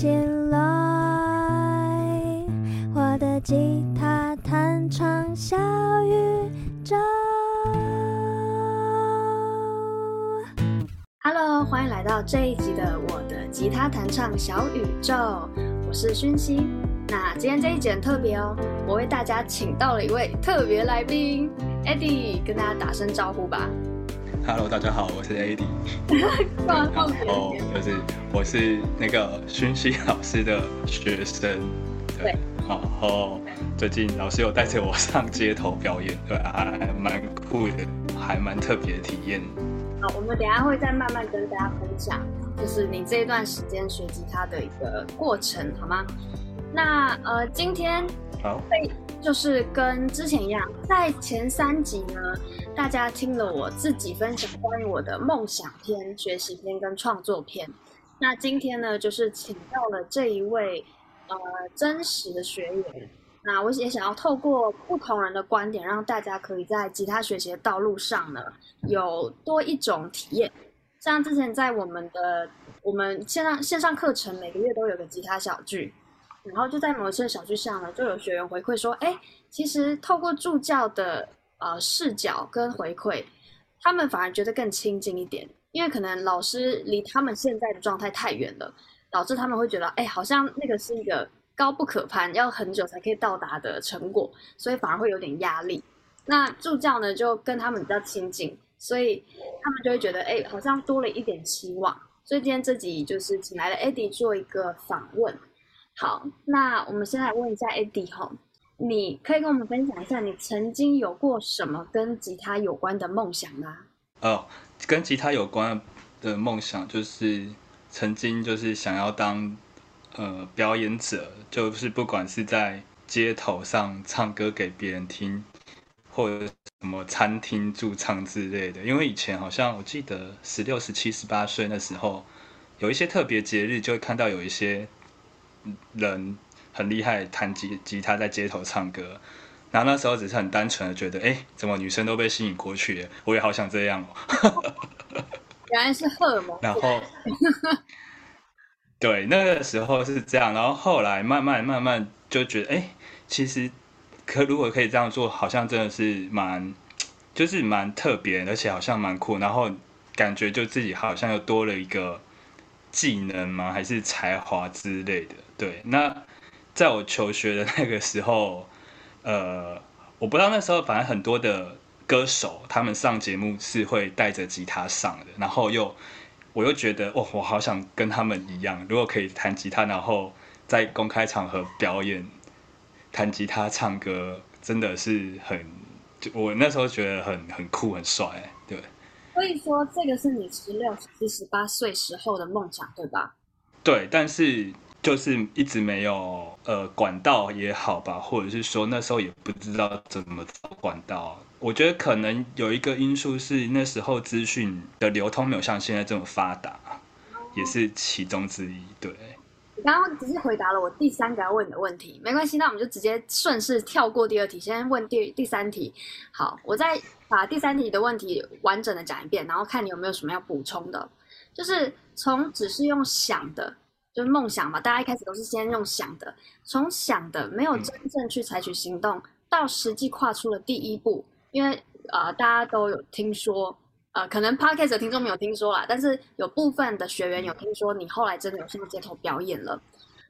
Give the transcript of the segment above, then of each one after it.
起来，我的吉他弹唱小宇宙。Hello，欢迎来到这一集的我的吉他弹唱小宇宙，我是薰希。那今天这一集很特别哦，我为大家请到了一位特别来宾，Eddie，跟大家打声招呼吧。Hello，大家好，我是 Eddie。然后就是我是那个熏熙老师的学生。对。然后最近老师有带着我上街头表演，对，还蛮酷的，还蛮特别的体验。好，我们等一下会再慢慢跟大家分享，就是你这一段时间学吉他的一个过程，好吗？那呃，今天好。就是跟之前一样，在前三集呢，大家听了我自己分享关于我的梦想篇、学习篇跟创作篇。那今天呢，就是请到了这一位呃真实的学员。那我也想要透过不同人的观点，让大家可以在吉他学习的道路上呢，有多一种体验。像之前在我们的我们线上线上课程，每个月都有个吉他小聚。然后就在某一次小聚上呢，就有学员回馈说：“哎，其实透过助教的呃视角跟回馈，他们反而觉得更亲近一点，因为可能老师离他们现在的状态太远了，导致他们会觉得，哎，好像那个是一个高不可攀，要很久才可以到达的成果，所以反而会有点压力。那助教呢，就跟他们比较亲近，所以他们就会觉得，哎，好像多了一点期望。所以今天这集就是请来了 Eddie 做一个访问。”好，那我们先来问一下 Eddie 哈，你可以跟我们分享一下，你曾经有过什么跟吉他有关的梦想吗？哦，跟吉他有关的梦想就是曾经就是想要当呃表演者，就是不管是在街头上唱歌给别人听，或者什么餐厅驻唱之类的。因为以前好像我记得十六、十七、十八岁那时候，有一些特别节日就会看到有一些。人很厉害，弹吉吉他在街头唱歌，然后那时候只是很单纯的觉得，哎，怎么女生都被吸引过去了？我也好想这样哦。原来是荷尔蒙。然后，对，那个时候是这样，然后后来慢慢慢慢就觉得，哎，其实可如果可以这样做，好像真的是蛮，就是蛮特别，而且好像蛮酷，然后感觉就自己好像又多了一个。技能吗？还是才华之类的？对，那在我求学的那个时候，呃，我不知道那时候，反正很多的歌手他们上节目是会带着吉他上的，然后又我又觉得，哦，我好想跟他们一样，如果可以弹吉他，然后在公开场合表演弹吉他唱歌，真的是很，就我那时候觉得很很酷很帅，所以说，这个是你十六、十七、十八岁时候的梦想，对吧？对，但是就是一直没有呃管道也好吧，或者是说那时候也不知道怎么找管道。我觉得可能有一个因素是那时候资讯的流通没有像现在这么发达，也是其中之一。对。你刚刚只是回答了我第三个要问的问题，没关系，那我们就直接顺势跳过第二题，先问第第三题。好，我再把第三题的问题完整的讲一遍，然后看你有没有什么要补充的。就是从只是用想的，就是梦想嘛，大家一开始都是先用想的，从想的没有真正去采取行动，到实际跨出了第一步。因为啊、呃，大家都有听说。呃，可能 Podcast 的听众没有听说啦，但是有部分的学员有听说你后来真的有上街头表演了。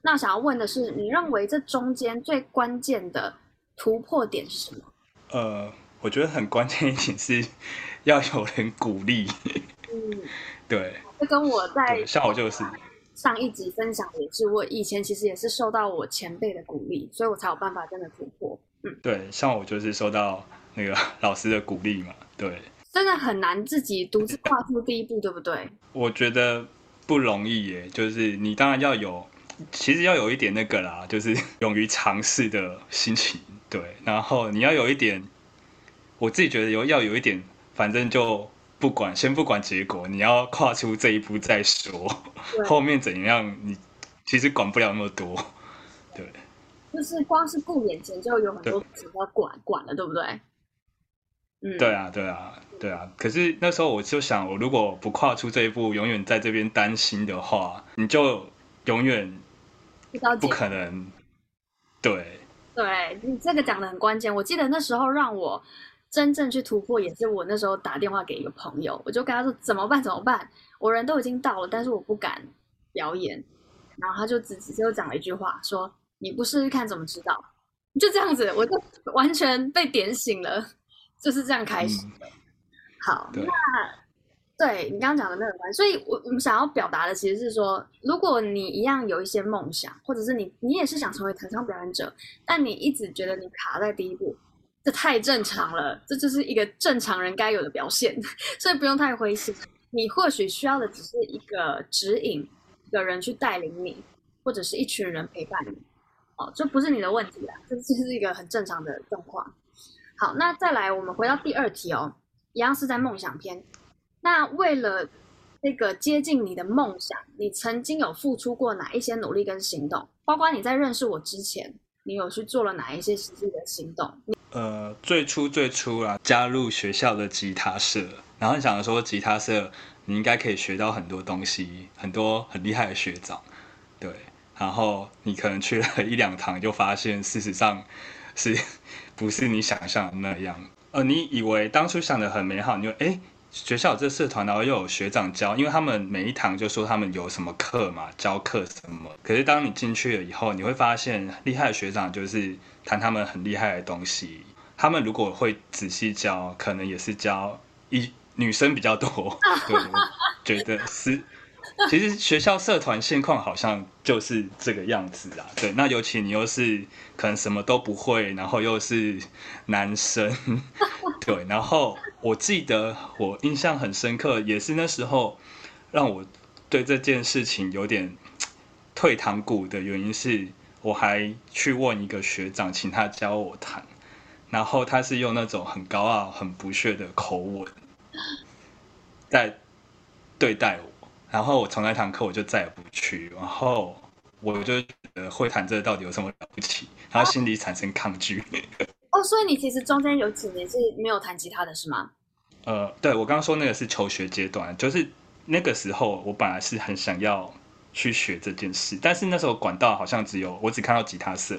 那想要问的是，你认为这中间最关键的突破点是什么？呃，我觉得很关键一点是要有人鼓励。嗯，对。这跟我在像我就是上一集分享的也是，我以前其实也是受到我前辈的鼓励，所以我才有办法真的突破。嗯，对，像我就是受到那个 老师的鼓励嘛，对。真的很难自己独自跨出第一步，对不对？我觉得不容易耶。就是你当然要有，其实要有一点那个啦，就是 勇于尝试的心情，对。然后你要有一点，我自己觉得有要有一点，反正就不管，先不管结果，你要跨出这一步再说，后面怎样你其实管不了那么多，对。就是光是顾眼前就有很多事要管管了，对不对？嗯，对啊，对啊。对啊，可是那时候我就想，我如果不跨出这一步，永远在这边担心的话，你就永远不可能。对，对你这个讲的很关键。我记得那时候让我真正去突破，也是我那时候打电话给一个朋友，我就跟他说怎么办？怎么办？我人都已经到了，但是我不敢表演。然后他就只直接讲了一句话，说你不试试看怎么知道？就这样子，我就完全被点醒了，就是这样开始的。好，那对你刚刚讲的那个关系，所以我我们想要表达的其实是说，如果你一样有一些梦想，或者是你你也是想成为台上表演者，但你一直觉得你卡在第一步，这太正常了，这就是一个正常人该有的表现，所以不用太灰心。你或许需要的只是一个指引，一个人去带领你，或者是一群人陪伴你。哦，这不是你的问题啦，这这是一个很正常的状况。好，那再来，我们回到第二题哦，一样是在梦想篇。那为了这个接近你的梦想，你曾经有付出过哪一些努力跟行动？包括你在认识我之前，你有去做了哪一些实际的行动？呃，最初最初啊，加入学校的吉他社，然后想着说吉他社你应该可以学到很多东西，很多很厉害的学长，对。然后你可能去了一两堂，就发现事实上是 不是你想象的那样？呃，你以为当初想的很美好，你就哎，学校有这社团，然后又有学长教，因为他们每一堂就说他们有什么课嘛，教课什么。可是当你进去了以后，你会发现厉害的学长就是谈他们很厉害的东西。他们如果会仔细教，可能也是教一女生比较多，对，觉得是。其实学校社团现况好像就是这个样子啊，对，那尤其你又是可能什么都不会，然后又是男生，对，然后我记得我印象很深刻，也是那时候让我对这件事情有点退堂鼓的原因是，我还去问一个学长，请他教我弹，然后他是用那种很高傲、很不屑的口吻在对待我。然后我从那堂课我就再也不去，然后我就觉得会弹这个到底有什么了不起？然后心里产生抗拒。哦，所以你其实中间有几年是没有弹吉他的是吗？呃，对，我刚刚说那个是求学阶段，就是那个时候我本来是很想要去学这件事，但是那时候管道好像只有我只看到吉他社。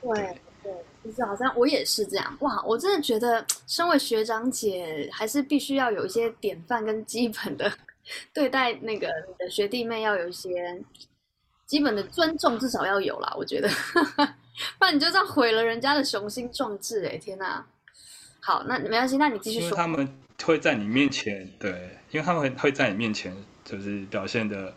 对对，其实好像我也是这样。哇，我真的觉得身为学长姐还是必须要有一些典范跟基本的。对待那个你的学弟妹要有一些基本的尊重，至少要有啦。我觉得，不然你就这样毁了人家的雄心壮志。哎，天哪！好，那没关系，那你继续说。因为他们会在你面前，对，因为他们会会在你面前，就是表现的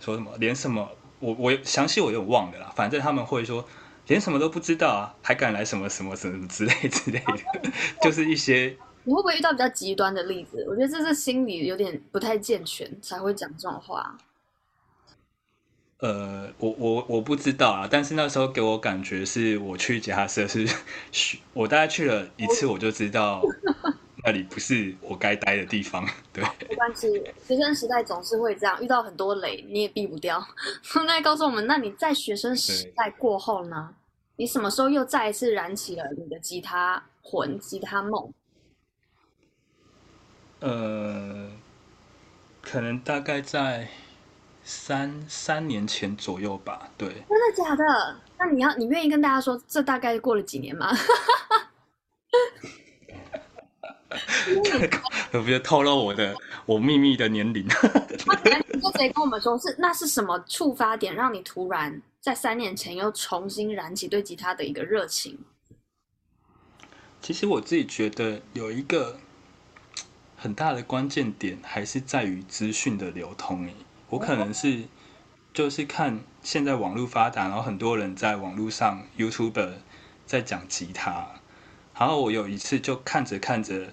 说什么，连什么，我我详细我有点忘了啦。反正他们会说，连什么都不知道啊，还敢来什么什么什么之类之类的，就是一些。你会不会遇到比较极端的例子？我觉得这是心理有点不太健全才会讲这种话。呃，我我我不知道啊，但是那时候给我感觉是我去吉他社是，我大概去了一次，我就知道 那里不是我该待的地方。对，没关系，学生时代总是会这样，遇到很多雷你也避不掉。那告诉我们，那你在学生时代过后呢？你什么时候又再一次燃起了你的吉他魂、吉他梦？呃，可能大概在三三年前左右吧。对，真的假的？那你要你愿意跟大家说，这大概过了几年吗？我不要透露我的我秘密的年龄。你就直接跟我们说，是那是什么触发点，让你突然在三年前又重新燃起对吉他的一个热情？其实我自己觉得有一个。很大的关键点还是在于资讯的流通。我可能是就是看现在网络发达，然后很多人在网络上 YouTube 在讲吉他，然后我有一次就看着看着，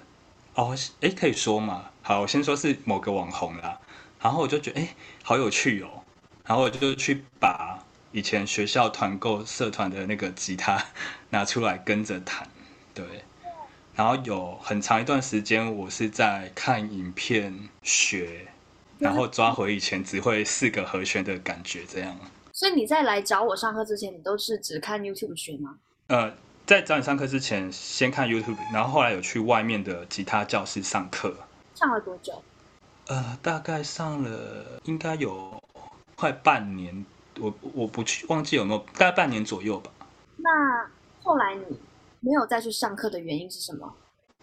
哦，哎，可以说嘛？好，我先说是某个网红啦，然后我就觉得哎，好有趣哦，然后我就去把以前学校团购社团的那个吉他 拿出来跟着弹，对。然后有很长一段时间，我是在看影片学，然后抓回以前只会四个和弦的感觉，这样。所以你在来找我上课之前，你都是只看 YouTube 学吗？呃，在找你上课之前，先看 YouTube，然后后来有去外面的吉他教室上课。上了多久？呃，大概上了应该有快半年，我我不去忘记有没有大概半年左右吧。那后来你没有再去上课的原因是什么？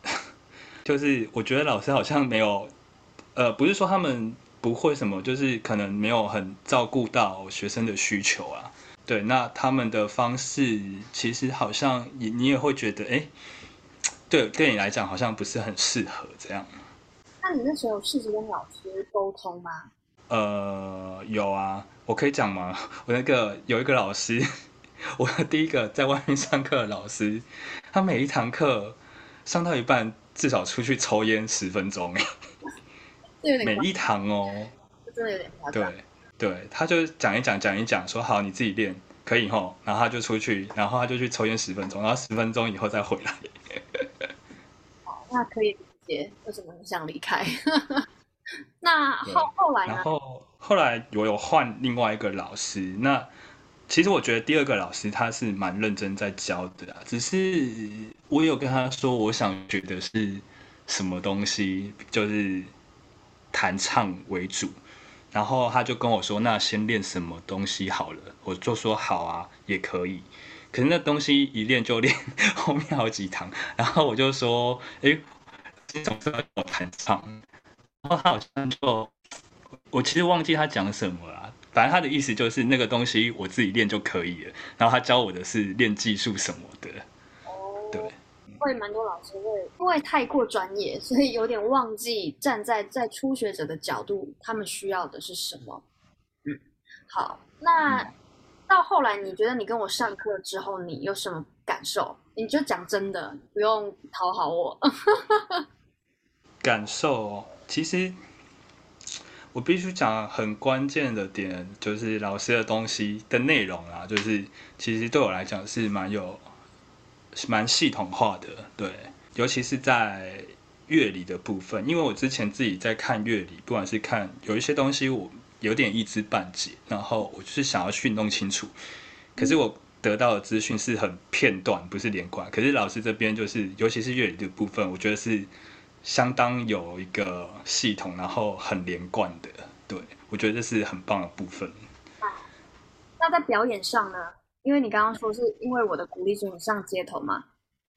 就是我觉得老师好像没有，呃，不是说他们不会什么，就是可能没有很照顾到学生的需求啊。对，那他们的方式其实好像你你也会觉得，哎，对，对你来讲好像不是很适合这样。那你那时候试着跟老师沟通吗？呃，有啊，我可以讲吗？我那个有一个老师，我第一个在外面上课的老师，他每一堂课上到一半，至少出去抽烟十分钟，每一堂哦，真的有点夸张。对对，他就讲一讲，讲一讲，说好你自己练可以吼，然后他就出去，然后他就去抽烟十分钟，然后十分钟以后再回来。那可以理解为什么你想离开。那后后来呢？然后后来我有换另外一个老师。那其实我觉得第二个老师他是蛮认真在教的啊，只是我有跟他说，我想学的是什么东西，就是弹唱为主。然后他就跟我说，那先练什么东西好了。我就说好啊，也可以。可是那东西一练就练 后面好几堂。然后我就说，哎，今天总是要我弹唱。然后他好像就，我其实忘记他讲什么了。反正他的意思就是那个东西我自己练就可以了。然后他教我的是练技术什么的。哦，对，会蛮多老师会因为太过专业，所以有点忘记站在在初学者的角度，他们需要的是什么。嗯，好，那到后来你觉得你跟我上课之后，你有什么感受？你就讲真的，不用讨好我。感受。其实我必须讲很关键的点，就是老师的东西的内容啊，就是其实对我来讲是蛮有蛮系统化的，对，尤其是在乐理的部分，因为我之前自己在看乐理，不管是看有一些东西我有点一知半解，然后我就是想要去弄清楚，可是我得到的资讯是很片段，不是连贯，可是老师这边就是尤其是乐理的部分，我觉得是。相当有一个系统，然后很连贯的，对，我觉得这是很棒的部分。啊，那在表演上呢？因为你刚刚说是因为我的鼓励，所以你上街头嘛。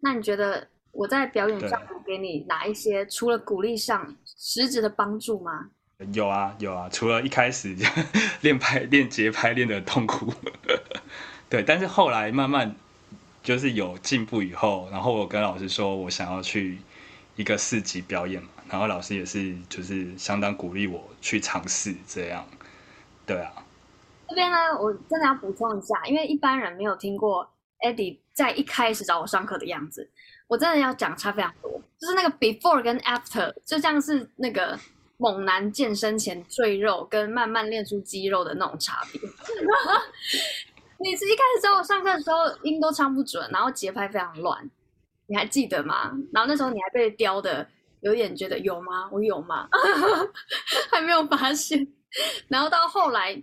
那你觉得我在表演上有给你哪一些除了鼓励上实质的帮助吗？有啊，有啊。除了一开始练拍、练节拍练的痛苦，对，但是后来慢慢就是有进步以后，然后我跟老师说我想要去。一个四级表演嘛，然后老师也是就是相当鼓励我去尝试这样，对啊。这边呢，我真的要补充一下，因为一般人没有听过 Eddie 在一开始找我上课的样子，我真的要讲差非常多，就是那个 before 跟 after，就像是那个猛男健身前赘肉跟慢慢练出肌肉的那种差别。你是一开始找我上课的时候，音都唱不准，然后节拍非常乱。你还记得吗？然后那时候你还被雕的有点觉得有吗？我有吗？还没有发现。然后到后来，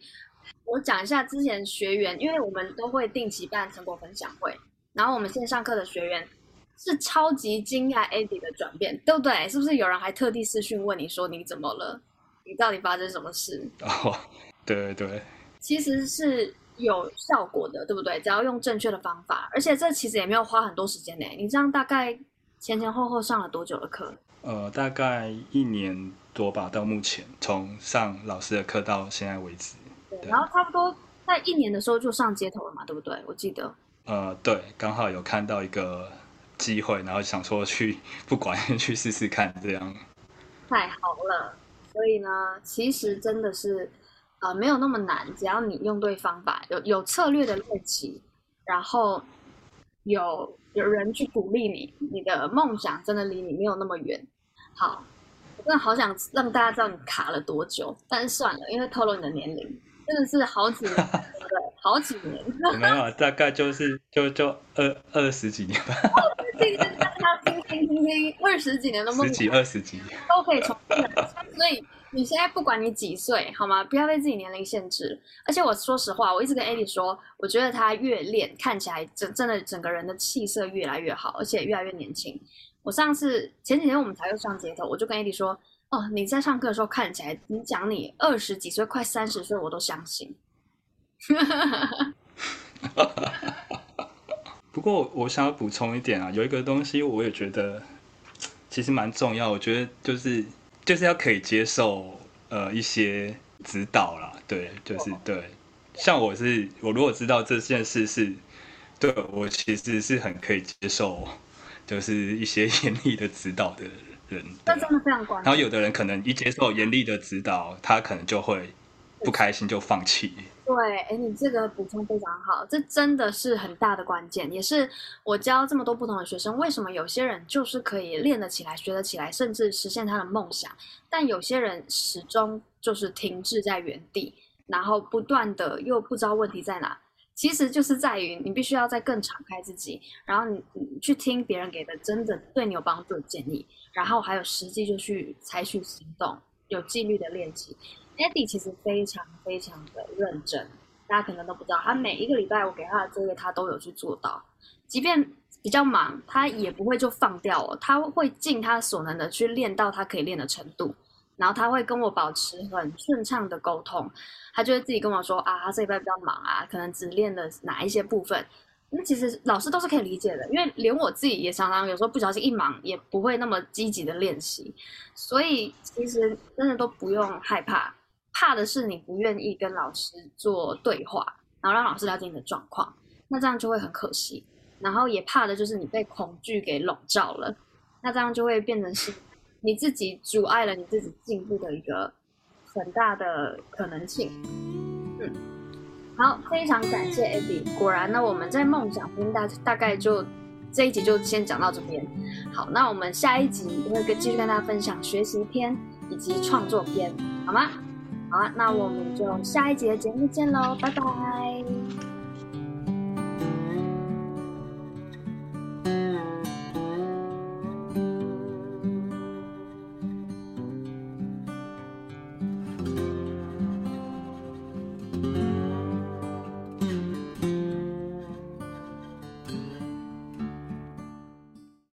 我讲一下之前学员，因为我们都会定期办成果分享会，然后我们线上课的学员是超级惊讶 Eddie 的转变，对不对？是不是有人还特地私讯问你说你怎么了？你到底发生什么事？哦，对对对，其实是。有效果的，对不对？只要用正确的方法，而且这其实也没有花很多时间呢。你这样大概前前后后上了多久的课？呃，大概一年多吧，到目前从上老师的课到现在为止。对，对，然后差不多在一年的时候就上街头了嘛，对不对？我记得。呃，对，刚好有看到一个机会，然后想说去不管 去试试看，这样。太好了，所以呢，其实真的是。啊、没有那么难，只要你用对方法，有有策略的练习，然后有有人去鼓励你，你的梦想真的离你没有那么远。好，我真的好想让大家知道你卡了多久，但是算了，因为透露你的年龄，真的是好几年，对，好几年。没有，大概就是就就二二十几年吧。听听听听听，二十几年的梦想，十几二十几年都可以重现，所以。你现在不管你几岁，好吗？不要被自己年龄限制。而且我说实话，我一直跟 Eddie 说，我觉得他越练，看起来真真的整个人的气色越来越好，而且越来越年轻。我上次前几天我们才又上街头，我就跟 Eddie 说，哦，你在上课的时候看起来，你讲你二十几岁，快三十岁，我都相信。不过我想要补充一点啊，有一个东西我也觉得其实蛮重要，我觉得就是就是要可以接受呃一些指导啦，对，就是对。像我是我如果知道这件事是对我其实是很可以接受，就是一些严厉的指导的人。那真的非常关。然后有的人可能一接受严厉的指导，他可能就会不开心就放弃。对，哎，你这个补充非常好，这真的是很大的关键，也是我教这么多不同的学生，为什么有些人就是可以练得起来、学得起来，甚至实现他的梦想，但有些人始终就是停滞在原地。然后不断的又不知道问题在哪，其实就是在于你必须要再更敞开自己，然后你你去听别人给的真的对你有帮助的建议，然后还有实际就去采取行动，有纪律的练习。Eddie 其实非常非常的认真，大家可能都不知道，他每一个礼拜我给他的作业他都有去做到，即便比较忙，他也不会就放掉了，他会尽他所能的去练到他可以练的程度。然后他会跟我保持很顺畅的沟通，他就会自己跟我说啊，他这一拜比较忙啊，可能只练了哪一些部分。那其实老师都是可以理解的，因为连我自己也常常有时候不小心一忙，也不会那么积极的练习。所以其实真的都不用害怕，怕的是你不愿意跟老师做对话，然后让老师了解你的状况，那这样就会很可惜。然后也怕的就是你被恐惧给笼罩了，那这样就会变成是。你自己阻碍了你自己进步的一个很大的可能性。嗯，好，非常感谢 Eddie。果然呢，我们在梦想篇大大概就这一集就先讲到这边。好，那我们下一集会跟继续跟大家分享学习篇以及创作篇，好吗？好啊，那我们就下一节节目见喽，拜拜。